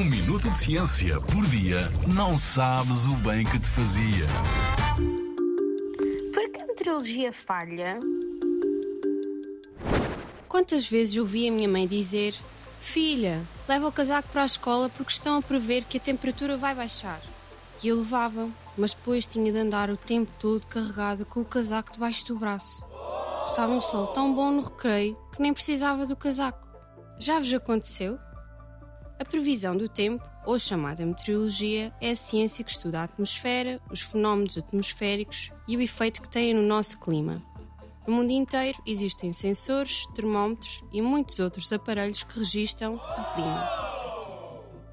Um minuto de ciência por dia não sabes o bem que te fazia. Por que a meteorologia falha? Quantas vezes ouvi a minha mãe dizer: Filha, leva o casaco para a escola porque estão a prever que a temperatura vai baixar. E eu levava, mas depois tinha de andar o tempo todo carregada com o casaco debaixo do braço. Estava um sol tão bom no recreio que nem precisava do casaco. Já vos aconteceu? A previsão do tempo, ou chamada meteorologia, é a ciência que estuda a atmosfera, os fenómenos atmosféricos e o efeito que têm no nosso clima. No mundo inteiro existem sensores, termómetros e muitos outros aparelhos que registram o clima.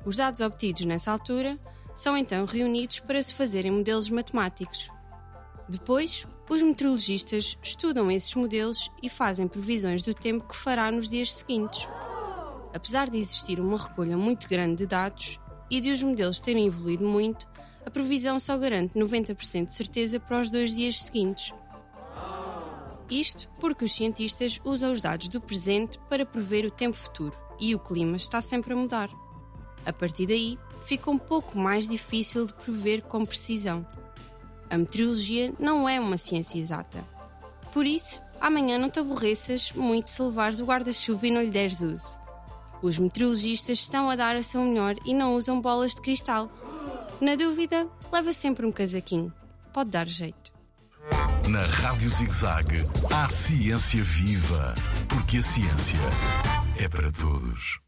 Os dados obtidos nessa altura são então reunidos para se fazerem modelos matemáticos. Depois, os meteorologistas estudam esses modelos e fazem previsões do tempo que fará nos dias seguintes. Apesar de existir uma recolha muito grande de dados e de os modelos terem evoluído muito, a previsão só garante 90% de certeza para os dois dias seguintes. Isto porque os cientistas usam os dados do presente para prever o tempo futuro e o clima está sempre a mudar. A partir daí, fica um pouco mais difícil de prever com precisão. A meteorologia não é uma ciência exata. Por isso, amanhã não te aborreças muito se levares o guarda-chuva e não lhe deres uso. Os meteorologistas estão a dar a seu melhor e não usam bolas de cristal. Na dúvida, leva sempre um casaquinho. Pode dar jeito. Na Rádio ZigZag, há ciência viva, porque a ciência é para todos.